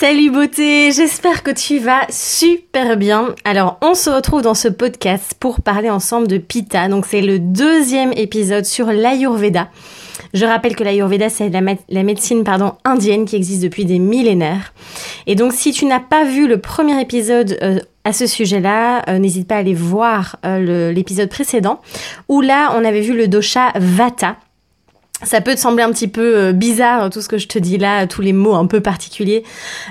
Salut beauté, j'espère que tu vas super bien. Alors on se retrouve dans ce podcast pour parler ensemble de Pitta. Donc c'est le deuxième épisode sur l'Ayurveda. Je rappelle que l'Ayurveda c'est la, médecine indienne qui existe depuis des millénaires. Et donc si tu n'as pas vu le premier épisode euh, à ce sujet-là, euh, n'hésite pas à aller voir euh, l'épisode précédent où là on avait vu le dosha Vata ça peut te sembler un petit peu euh, bizarre tout ce que je te dis là, tous les mots un peu particuliers,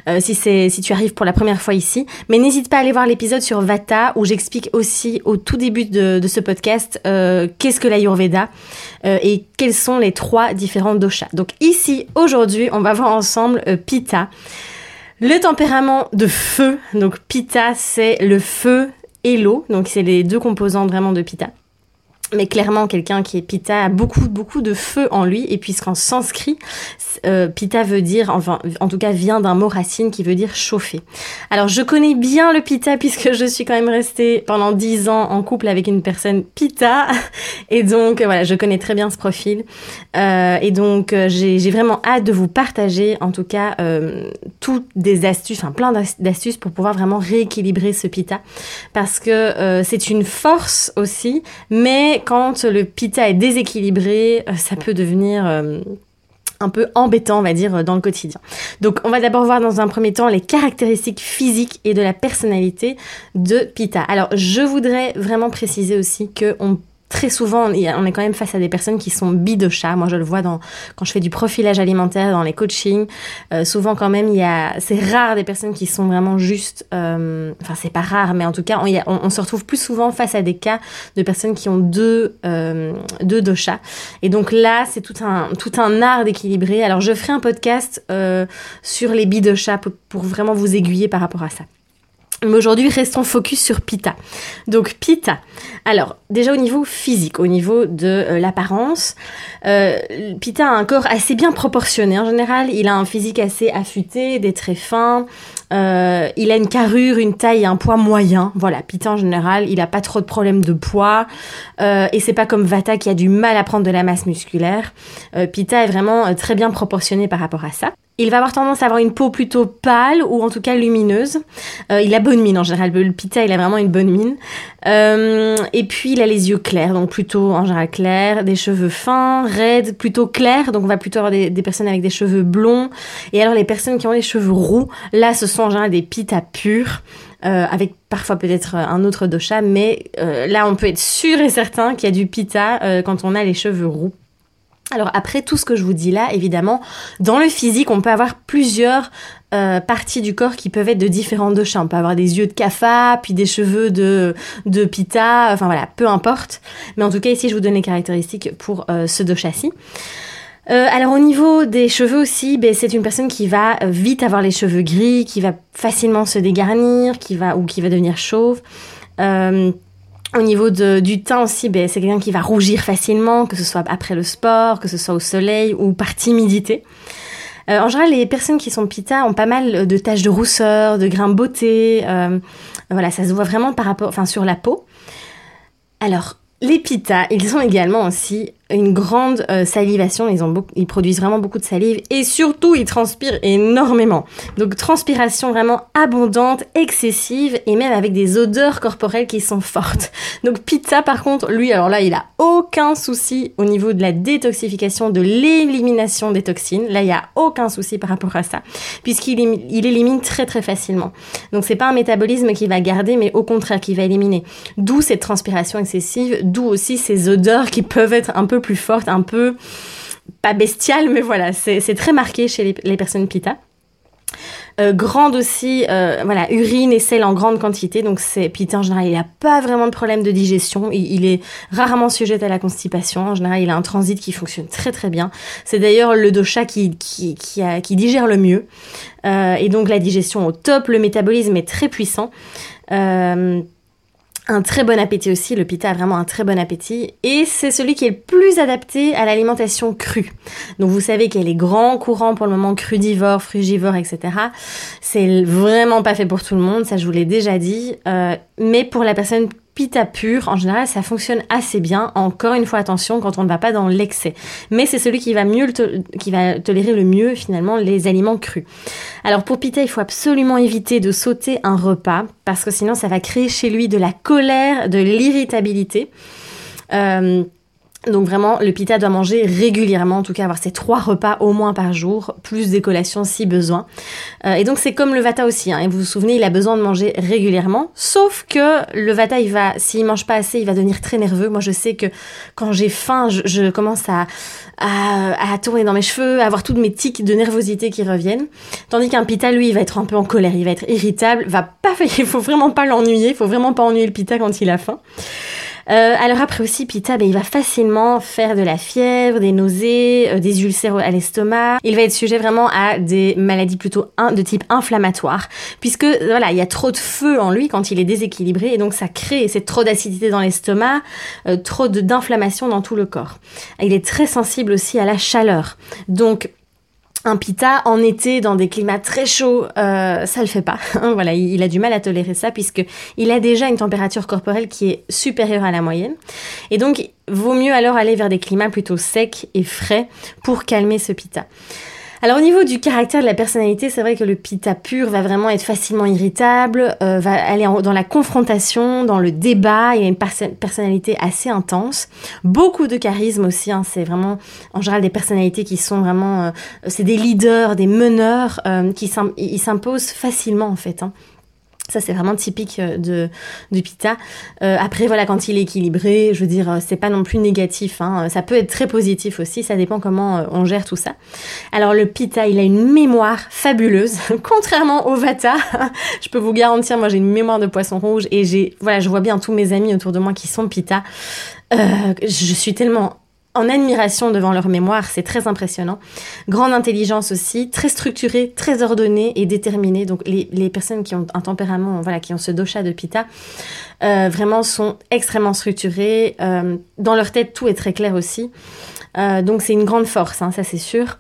euh, si c'est si tu arrives pour la première fois ici. Mais n'hésite pas à aller voir l'épisode sur Vata où j'explique aussi au tout début de, ce podcast euh, qu'est-ce que l'Ayurveda et quels sont les trois différents doshas. Donc ici aujourd'hui, on va voir ensemble Pitta, le tempérament de feu. Donc Pitta, c'est le feu et l'eau. Donc c'est les deux composants vraiment de Pitta mais clairement quelqu'un qui est Pitta a beaucoup beaucoup de feu en lui. Et puisqu'en sanskrit euh, Pitta veut dire enfin en tout cas vient d'un mot racine qui veut dire chauffer. Alors je connais bien le Pitta puisque je suis quand même restée pendant dix ans en couple avec une personne Pitta et donc voilà je connais très bien ce profil. Euh, et donc euh, j'ai vraiment hâte de vous partager en tout cas euh, toutes des astuces enfin plein d'astuces pour pouvoir vraiment rééquilibrer ce Pitta parce que euh, c'est une force aussi mais quand le pita est déséquilibré, euh, ça peut devenir euh, un peu embêtant, on va dire, dans le quotidien. Donc, on va d'abord voir dans un premier temps les caractéristiques physiques et de la personnalité de Pita. Alors, je voudrais vraiment préciser aussi que on très souvent, on est quand même face à des personnes qui sont bidosha. Moi, je le vois dans, quand je fais du profilage alimentaire, dans les coachings. Euh, souvent, quand même, il y a, c'est rare des personnes qui sont vraiment juste, euh, enfin, c'est pas rare, mais en tout cas, on, se retrouve plus souvent face à des cas de personnes qui ont deux, euh, deux doshas. Et donc là, c'est tout un, tout un art d'équilibrer. Alors, je ferai un podcast euh, sur les bidoshas pour, pour vraiment vous aiguiller par rapport à ça. Mais aujourd'hui, restons focus sur Pita. Donc Pita. Alors, déjà au niveau physique, au niveau de euh, l'apparence, euh, Pita a un corps assez bien proportionné en général. Il a un physique assez affûté, des traits fins. Euh, il a une carrure, une taille et un poids moyen. Voilà, Pita en général, il a pas trop de problèmes de poids. Et c'est pas comme Vata qui a du mal à prendre de la masse musculaire. Pita est vraiment très bien proportionné par rapport à ça. Il va avoir tendance à avoir une peau plutôt pâle ou en tout cas lumineuse. Euh, il a bonne mine en général. Le pita, il a vraiment une bonne mine. Euh, et puis il a les yeux clairs, donc plutôt en général clairs, des cheveux fins, raides, plutôt clairs. Donc on va plutôt avoir des, personnes avec des cheveux blonds. Et alors les personnes qui ont les cheveux roux, là ce sont en général des pitas purs. Euh, avec parfois peut-être un autre dosha, mais là on peut être sûr et certain qu'il y a du pita quand on a les cheveux roux. Alors après tout ce que je vous dis là, évidemment, dans le physique, on peut avoir plusieurs euh, parties du corps qui peuvent être de différents doshas. On peut avoir des yeux de kafa, puis des cheveux de, de pita, enfin voilà, peu importe. Mais en tout cas, ici, je vous donne les caractéristiques pour euh, ce dosha-ci. Euh, alors au niveau des cheveux aussi, ben, c'est une personne qui va vite avoir les cheveux gris, qui va facilement se dégarnir, qui va ou qui va devenir chauve. Au niveau de, du teint aussi, ben, c'est quelqu'un qui va rougir facilement, que ce soit après le sport, que ce soit au soleil ou par timidité. Euh, en général, les personnes qui sont pita ont pas mal de taches de rousseur, de grains de beauté. Euh, voilà, ça se voit vraiment par rapport, enfin, sur la peau. Alors, les pita, ils ont également aussi une grande euh, salivation, ils, ont ils produisent vraiment beaucoup de salive et surtout ils transpirent énormément. Donc transpiration vraiment abondante, excessive et même avec des odeurs corporelles qui sont fortes. Donc Pizza par contre, lui alors là il a aucun souci au niveau de la détoxification, de l'élimination des toxines. Là il y a aucun souci par rapport à ça puisqu'il il élimine très très facilement. Donc c'est pas un métabolisme qui va garder mais au contraire qui va éliminer. D'où cette transpiration excessive, d'où aussi ces odeurs qui peuvent être un peu plus forte, un peu pas bestiale, mais voilà, c'est très marqué chez les, personnes pita. Euh, grande aussi, euh, voilà, urine et sel en grande quantité. Donc c'est Pita en général, il n'a pas vraiment de problème de digestion. Il, est rarement sujet à la constipation. En général, il a un transit qui fonctionne très très bien. C'est d'ailleurs le dosha qui qui, qui, digère le mieux. Euh, et donc la digestion au top, le métabolisme est très puissant. Un très bon appétit aussi, le pita a vraiment un très bon appétit et c'est celui qui est le plus adapté à l'alimentation crue. Donc vous savez a les grands courants pour le moment crudivores, frugivores, etc. C'est vraiment pas fait pour tout le monde, ça je vous l'ai déjà dit, euh, mais pour la personne pita pur, en général, ça fonctionne assez bien. Encore une fois, attention quand on ne va pas dans l'excès. Mais c'est celui qui va mieux, qui va tolérer le mieux finalement les aliments crus. Alors pour pita, il faut absolument éviter de sauter un repas parce que sinon ça va créer chez lui de la colère, de l'irritabilité. Euh, donc vraiment, le pita doit manger régulièrement, en tout cas avoir ses trois repas au moins par jour, plus des collations si besoin. Euh, et donc c'est comme le vata aussi, hein, et vous vous souvenez, il a besoin de manger régulièrement, sauf que le vata, il va, s'il mange pas assez, il va devenir très nerveux. Moi je sais que quand j'ai faim, je, commence à, à, tourner dans mes cheveux, à avoir toutes mes tics de nervosité qui reviennent. Tandis qu'un pita, lui, il va être un peu en colère, il va être irritable, va pas, il faut vraiment pas l'ennuyer, il faut vraiment pas ennuyer le pita quand il a faim. Euh, alors après aussi, Pita, ben, il va facilement faire de la fièvre, des nausées, euh, des ulcères à l'estomac. Il va être sujet vraiment à des maladies plutôt de type inflammatoire, puisque voilà, il y a trop de feu en lui quand il est déséquilibré, et donc ça crée c'est trop d'acidité dans l'estomac, euh, trop d'inflammation dans tout le corps. Il est très sensible aussi à la chaleur. Donc un pita en été dans des climats très chauds, euh, ça le fait pas. voilà, il, a du mal à tolérer ça puisque il a déjà une température corporelle qui est supérieure à la moyenne. Et donc, vaut mieux alors aller vers des climats plutôt secs et frais pour calmer ce pita. Alors au niveau du caractère de la personnalité, c'est vrai que le pita pur va vraiment être facilement irritable, euh, va aller dans la confrontation, dans le débat, il a une personnalité assez intense, beaucoup de charisme aussi, hein, c'est vraiment en général des personnalités qui sont vraiment, euh, c'est des leaders, des meneurs, euh, qui s'imposent facilement en fait. Hein. Ça, c'est vraiment typique euh, de, pita. Euh, après, voilà, quand il est équilibré, je veux dire, euh, c'est pas non plus négatif. Hein. Ça peut être très positif aussi. Ça dépend comment on gère tout ça. Alors, le pita, il a une mémoire fabuleuse. Contrairement au vata, je peux vous garantir, moi, j'ai une mémoire de poisson rouge et j'ai, voilà, je vois bien tous mes amis autour de moi qui sont pita. je suis tellement en admiration devant leur mémoire, c'est très impressionnant. Grande intelligence aussi, très structurée, très ordonnée et déterminée. Donc les, personnes qui ont un tempérament, voilà, qui ont ce dosha de Pitta, euh, vraiment sont extrêmement structurées. Euh, dans leur tête, tout est très clair aussi. Euh, donc c'est une grande force, hein, ça c'est sûr.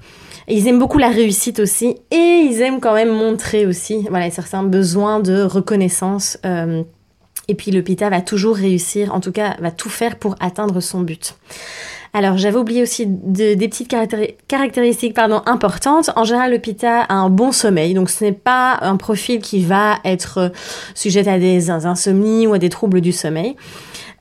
Ils aiment beaucoup la réussite aussi et ils aiment quand même montrer aussi, voilà, certains besoins de reconnaissance. et puis le Pitta va toujours réussir, en tout cas va tout faire pour atteindre son but. Alors j'avais oublié aussi des petites caractéristiques pardon, importantes. En général, le pita a un bon sommeil, donc ce n'est pas un profil qui va être sujet à des insomnies ou à des troubles du sommeil.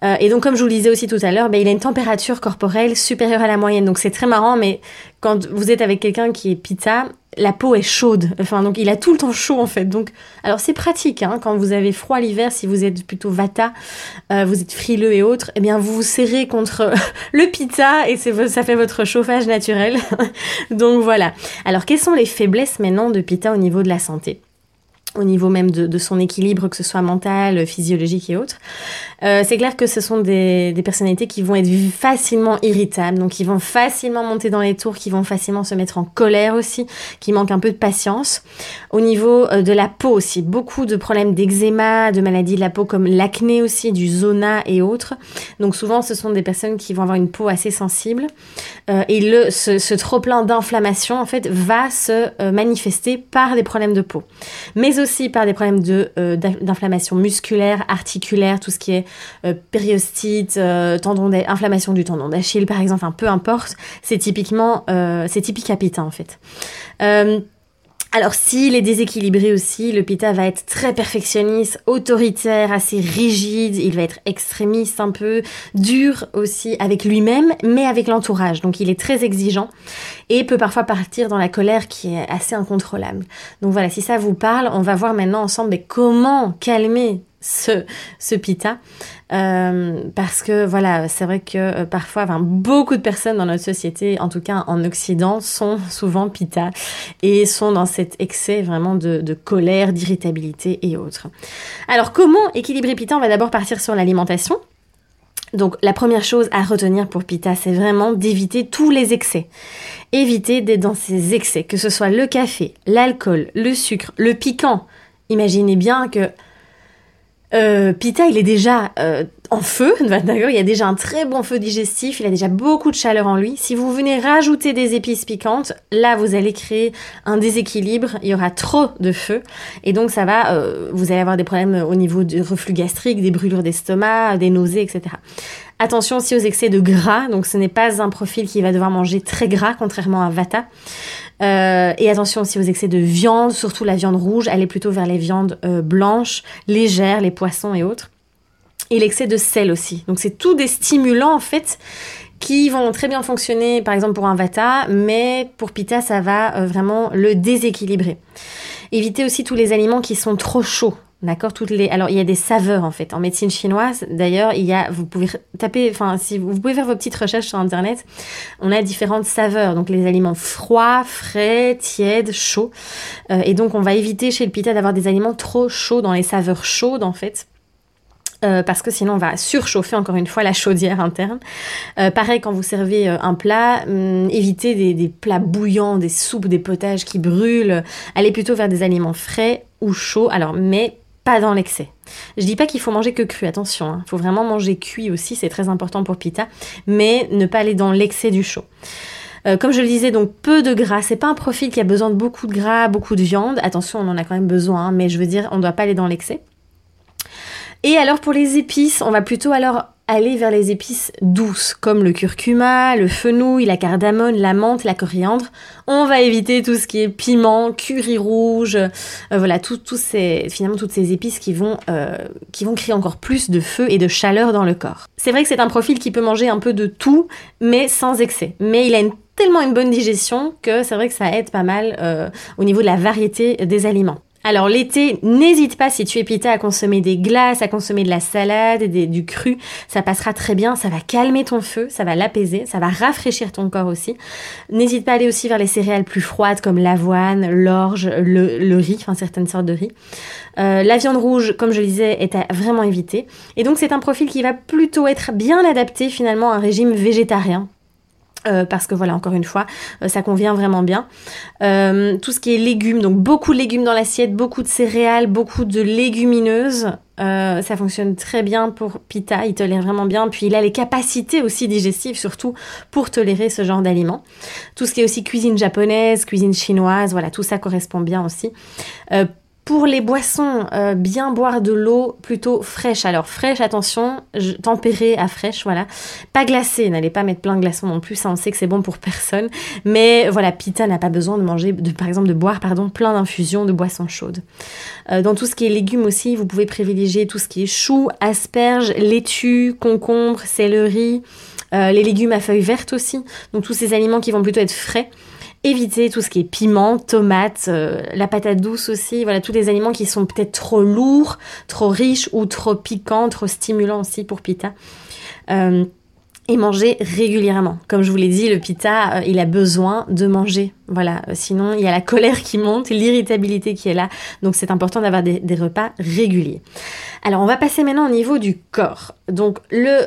Euh, et donc, comme je vous le disais aussi tout à l'heure, ben, il a une température corporelle supérieure à la moyenne. Donc, c'est très marrant, mais quand vous êtes avec quelqu'un qui est pita, la peau est chaude. Enfin, donc il a tout le temps chaud en fait. Donc, alors c'est pratique hein, quand vous avez froid l'hiver, si vous êtes plutôt vata, euh, vous êtes frileux et autres, eh bien vous vous serrez contre le pita et ça fait votre chauffage naturel. donc voilà. Alors, quelles sont les faiblesses maintenant de pita au niveau de la santé? Au niveau même de, son équilibre, que ce soit mental, physiologique et autres. Euh, c'est clair que ce sont des, personnalités qui vont être facilement irritables, donc qui vont facilement monter dans les tours, qui vont facilement se mettre en colère aussi, qui manquent un peu de patience. Au niveau euh, de la peau aussi, beaucoup de problèmes d'eczéma, de maladies de la peau comme l'acné aussi, du zona et autres. Donc souvent, ce sont des personnes qui vont avoir une peau assez sensible. Euh, et le, ce, ce trop-plein d'inflammation, en fait, va se manifester par des problèmes de peau. Mais aussi par des problèmes de, euh, d'inflammation musculaire, articulaire, tout ce qui est euh, périostite, euh, tendon inflammation du tendon d'Achille par exemple, peu importe, c'est typiquement, c'est typique à Pita en fait. Alors s'il est déséquilibré aussi, le Pita va être très perfectionniste, autoritaire, assez rigide, il va être extrémiste un peu, dur aussi avec lui-même, mais avec l'entourage. Donc il est très exigeant et peut parfois partir dans la colère qui est assez incontrôlable. Donc voilà, si ça vous parle, on va voir maintenant ensemble comment calmer ce, ce pita. Euh, parce que voilà, c'est vrai que euh, parfois, beaucoup de personnes dans notre société, en tout cas en Occident, sont souvent pita et sont dans cet excès vraiment de, de colère, d'irritabilité et autres. Alors comment équilibrer pita? On va d'abord partir sur l'alimentation. Donc la première chose à retenir pour Pita, c'est vraiment d'éviter tous les excès. Éviter d'être dans ces excès, que ce soit le café, l'alcool, le sucre, le piquant. Imaginez bien que Euh, Pita, il est déjà euh, en feu, d'accord Il y a déjà un très bon feu digestif, il a déjà beaucoup de chaleur en lui. Si vous venez rajouter des épices piquantes, là, vous allez créer un déséquilibre, il y aura trop de feu, et donc ça va, euh, vous allez avoir des problèmes au niveau du reflux gastrique, des brûlures d'estomac, des nausées, etc. Attention aussi aux excès de gras, donc ce n'est pas un profil qui va devoir manger très gras, contrairement à Vata. Euh, et attention aussi aux excès de viande, surtout la viande rouge, allez plutôt vers les viandes euh, blanches, légères, les poissons et autres. Et l'excès de sel aussi. Donc c'est tout des stimulants en fait qui vont très bien fonctionner par exemple pour un vata, mais pour Pitta ça va euh, vraiment le déséquilibrer. Évitez aussi tous les aliments qui sont trop chauds. D'accord, toutes les. Alors il y a des saveurs en fait en médecine chinoise. D'ailleurs, il y a, vous pouvez taper, enfin si vous pouvez faire vos petites recherches sur internet, on a différentes saveurs. Donc les aliments froids, frais, tièdes, chauds. Euh, et donc on va éviter chez le pita d'avoir des aliments trop chauds dans les saveurs chaudes en fait. Euh, parce que sinon on va surchauffer encore une fois la chaudière interne. Euh, pareil quand vous servez un plat, hum, évitez des, plats bouillants, des soupes, des potages qui brûlent. Allez plutôt vers des aliments frais ou chauds. Alors mais dans l'excès. Je dis pas qu'il faut manger que cru, attention, il hein. faut vraiment manger cuit aussi, c'est très important pour pita, mais ne pas aller dans l'excès du chaud. Euh, comme je le disais, donc peu de gras. C'est pas un profil qui a besoin de beaucoup de gras, beaucoup de viande. Attention, on en a quand même besoin, hein, mais je veux dire, on doit pas aller dans l'excès. Et alors pour les épices, on va plutôt alors aller vers les épices douces, comme le curcuma, le fenouil, la cardamone, la menthe, la coriandre. On va éviter tout ce qui est piment, curry rouge, euh, voilà, tout, ces, finalement toutes ces épices qui vont, euh, qui vont créer encore plus de feu et de chaleur dans le corps. C'est vrai que c'est un profil qui peut manger un peu de tout, mais sans excès. Mais il a tellement une bonne digestion que c'est vrai que ça aide pas mal euh, au niveau de la variété des aliments. Alors l'été, n'hésite pas si tu es pita à consommer des glaces, à consommer de la salade, du cru, ça passera très bien, ça va calmer ton feu, ça va l'apaiser, ça va rafraîchir ton corps aussi. N'hésite pas à aller aussi vers les céréales plus froides comme l'avoine, l'orge, le, riz, enfin certaines sortes de riz. Euh, la viande rouge, comme je le disais, est à vraiment éviter. Et donc c'est un profil qui va plutôt être bien adapté finalement à un régime végétarien euh, parce que voilà, encore une fois, euh, ça convient vraiment bien. Euh, tout ce qui est légumes, donc beaucoup de légumes dans l'assiette, beaucoup de céréales, beaucoup de légumineuses, ça fonctionne très bien pour Pita, il tolère vraiment bien, puis il a les capacités aussi digestives surtout pour tolérer ce genre d'aliments. Tout ce qui est aussi cuisine japonaise, cuisine chinoise, voilà, tout ça correspond bien aussi. Pour les boissons, euh, bien boire de l'eau plutôt fraîche. Alors fraîche, attention, tempérée à fraîche, voilà. Pas glacée, n'allez pas mettre plein de glaçons non plus, ça on sait que c'est bon pour personne. Mais voilà, Pita n'a pas besoin de manger, de, par exemple de boire pardon, plein d'infusions de boissons chaudes. Euh, dans tout ce qui est légumes aussi, vous pouvez privilégier tout ce qui est choux, asperges, laitue, concombre, céleri, euh, les légumes à feuilles vertes aussi. Donc tous ces aliments qui vont plutôt être frais. Évitez tout ce qui est piment, tomate, euh, la patate douce aussi, voilà, tous les aliments qui sont peut-être trop lourds, trop riches ou trop piquants, trop stimulants aussi pour pita. Euh, et manger régulièrement. Comme je vous l'ai dit, le pita, euh, il a besoin de manger. Voilà, sinon il y a la colère qui monte, l'irritabilité qui est là. Donc c'est important d'avoir des, des, repas réguliers. Alors on va passer maintenant au niveau du corps. Donc le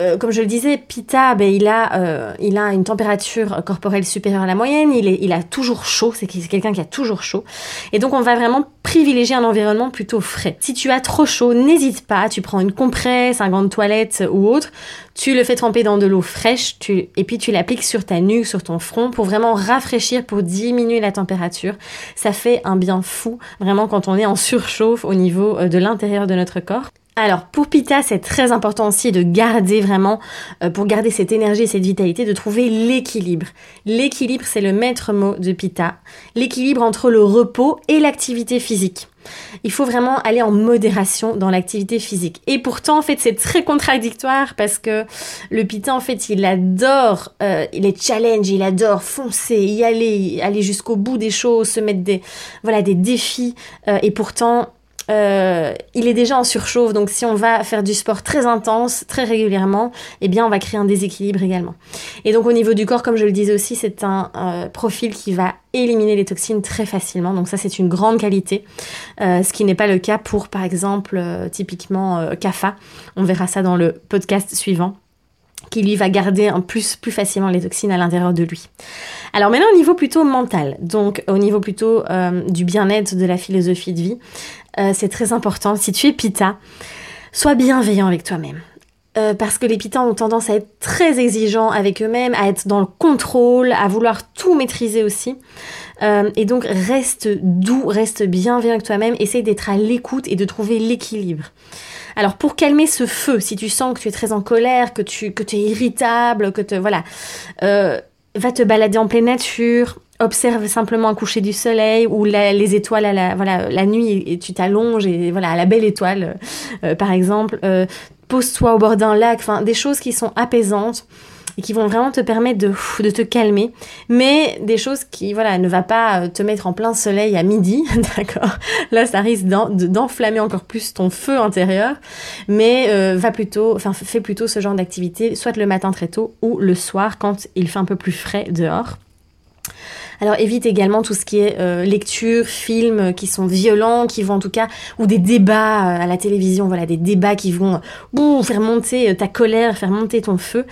euh, comme je le disais, Pita, ben, il, a, euh, il a une température corporelle supérieure à la moyenne, il, est, il a toujours chaud, c'est quelqu'un qui a toujours chaud. Et donc on va vraiment privilégier un environnement plutôt frais. Si tu as trop chaud, n'hésite pas, tu prends une compresse, un gant de toilette ou autre, tu le fais tremper dans de l'eau fraîche tu, et puis tu l'appliques sur ta nuque, sur ton front pour vraiment rafraîchir, pour diminuer la température. Ça fait un bien fou, vraiment quand on est en surchauffe au niveau euh, de l'intérieur de notre corps. Alors pour Pita, c'est très important aussi de garder vraiment, euh, pour garder cette énergie et cette vitalité, de trouver l'équilibre. L'équilibre, c'est le maître mot de Pita. L'équilibre entre le repos et l'activité physique. Il faut vraiment aller en modération dans l'activité physique. Et pourtant, en fait, c'est très contradictoire parce que le Pita, en fait, il adore euh, les challenges, il adore foncer, y aller, aller jusqu'au bout des choses, se mettre des, voilà, des défis. Euh, et pourtant, euh, il est déjà en surchauffe, donc si on va faire du sport très intense, très régulièrement, eh bien on va créer un déséquilibre également. Et donc au niveau du corps, comme je le disais aussi, c'est un euh, profil qui va éliminer les toxines très facilement, donc ça c'est une grande qualité, euh, ce qui n'est pas le cas pour par exemple typiquement CAFA, on verra ça dans le podcast suivant. Qui lui va garder un plus, plus facilement les toxines à l'intérieur de lui. Alors maintenant au niveau plutôt mental, donc au niveau plutôt euh, du bien-être, de la philosophie de vie, euh, c'est très important. Si tu es pita, sois bienveillant avec toi-même. Euh, parce que les pitans ont tendance à être très exigeants avec eux-mêmes, à être dans le contrôle, à vouloir tout maîtriser aussi. et donc reste doux, reste bienveillant avec toi-même, essaye d'être à l'écoute et de trouver l'équilibre. Alors pour calmer ce feu, si tu sens que tu es très en colère, que tu que es irritable, que te voilà, euh, va te balader en pleine nature. Observe simplement un coucher du soleil ou les étoiles à la voilà la nuit et, tu t'allonges et voilà à la belle étoile euh, par exemple. Euh, pose-toi au bord d'un lac, enfin des choses qui sont apaisantes et qui vont vraiment te permettre de, te calmer. Mais des choses qui, voilà, ne va pas euh, te mettre en plein soleil à midi, d'accord Là, ça risque d'enflammer encore plus ton feu intérieur. Mais euh, va plutôt, enfin, fais plutôt ce genre d'activité, soit le matin très tôt ou le soir quand il fait un peu plus frais dehors. Alors évite également tout ce qui est euh, lecture, films qui sont violents, qui vont en tout cas, ou des débats euh, à la télévision, voilà, des débats qui vont faire monter euh, ta colère, faire monter ton feu.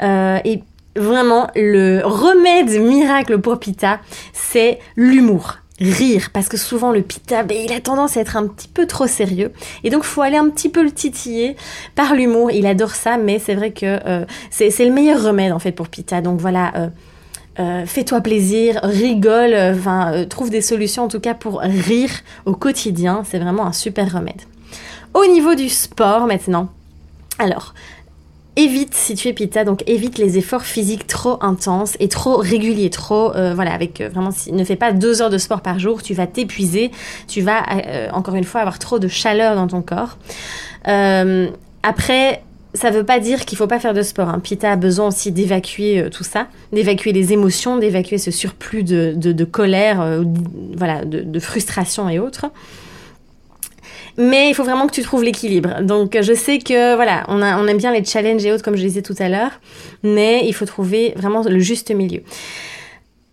et vraiment, le remède miracle pour Pita, c'est l'humour. Rire parce que souvent le pita ben, il a tendance à être un petit peu trop sérieux. Et donc faut aller un petit peu le titiller par l'humour. Il adore ça mais c'est vrai que c'est le meilleur remède en fait pour pita. Donc voilà euh, fais-toi plaisir, rigole, euh, euh, trouve des solutions en tout cas pour rire au quotidien. C'est vraiment un super remède. Au niveau du sport maintenant, alors, évite si tu es pita, donc évite les efforts physiques trop intenses et trop réguliers, trop, voilà, avec vraiment, ne fais pas deux heures de sport par jour, tu vas t'épuiser, tu vas encore une fois avoir trop de chaleur dans ton corps. après, ça veut pas dire qu'il faut pas faire de sport. Hein. Pita a besoin aussi d'évacuer euh, tout ça, d'évacuer les émotions, d'évacuer ce surplus de, de, colère, euh, voilà, de, frustration et autres. Mais il faut vraiment que tu trouves l'équilibre. Donc je sais que voilà, on, on aime bien les challenges et autres comme je disais tout à l'heure, mais il faut trouver vraiment le juste milieu.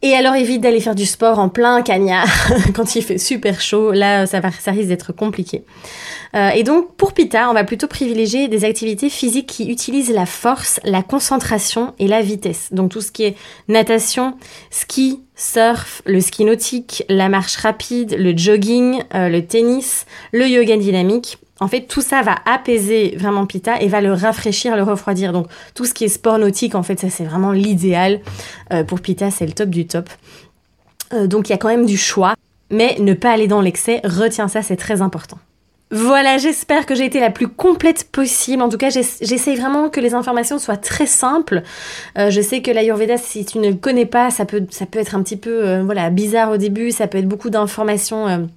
Et alors évite d'aller faire du sport en plein cagnard quand il fait super chaud. Là, ça, va, ça risque d'être compliqué. Euh, et donc pour Pita, on va plutôt privilégier des activités physiques qui utilisent la force, la concentration et la vitesse. Donc tout ce qui est natation, ski, surf, le ski nautique, la marche rapide, le jogging, euh, le tennis, le yoga dynamique. En fait, tout ça va apaiser vraiment Pita et va le rafraîchir, le refroidir. Donc, tout ce qui est sport nautique, en fait, ça c'est vraiment l'idéal. Euh, pour Pita, c'est le top du top. Euh, donc, il y a quand même du choix. Mais ne pas aller dans l'excès, retiens ça, c'est très important. Voilà, j'espère que j'ai été la plus complète possible. En tout cas, j'essaye vraiment que les informations soient très simples. Euh, je sais que l'Ayurveda, si tu ne le connais pas, ça peut, ça peut être un petit peu voilà, bizarre au début, ça peut être beaucoup d'informations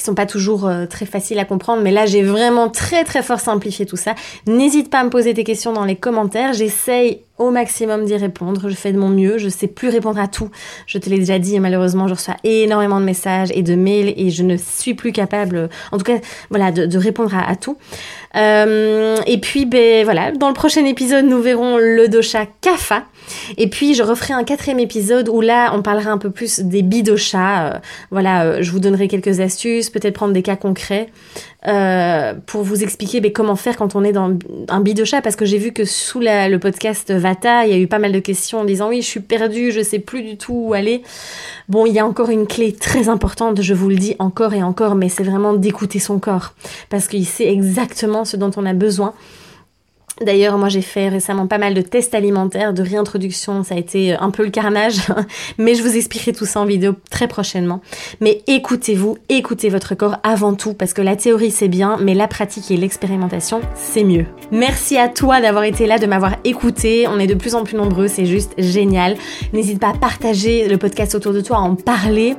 qui sont pas toujours euh, très faciles à comprendre, mais là j'ai vraiment très très fort simplifié tout ça. N'hésite pas à me poser tes questions dans les commentaires, j'essaye au maximum d'y répondre, je fais de mon mieux, je sais plus répondre à tout, je te l'ai déjà dit et malheureusement je reçois énormément de messages et de mails et je ne suis plus capable, en tout cas voilà, de, répondre à, tout. Euh, et puis ben voilà, dans le prochain épisode nous verrons le dosha Kapha. Et puis je referai un quatrième épisode où là on parlera un peu plus des bidoshas. Euh, voilà, euh, je vous donnerai quelques astuces, peut-être prendre des cas concrets euh, pour vous expliquer mais comment faire quand on est dans un bidosha parce que j'ai vu que sous le podcast Vata, il y a eu pas mal de questions en disant oui, je suis perdue, je sais plus du tout où aller. Bon, il y a encore une clé très importante, je vous le dis encore et encore, mais c'est vraiment d'écouter son corps parce qu'il sait exactement ce dont on a besoin. D'ailleurs, moi j'ai fait récemment pas mal de tests alimentaires, de réintroduction, ça a été un peu le carnage, mais je vous expliquerai tout ça en vidéo très prochainement. Mais écoutez-vous, écoutez votre corps avant tout, parce que la théorie c'est bien, mais la pratique et l'expérimentation c'est mieux. Merci à toi d'avoir été là, de m'avoir écouté, on est de plus en plus nombreux, c'est juste génial. N'hésite pas à partager le podcast autour de toi, à en parler,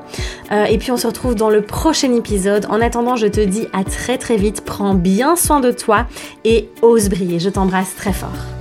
euh, et puis on se retrouve dans le prochain épisode. En attendant, je te dis à très très vite, prends bien soin de toi et ose briller. Je t'embrasse très fort.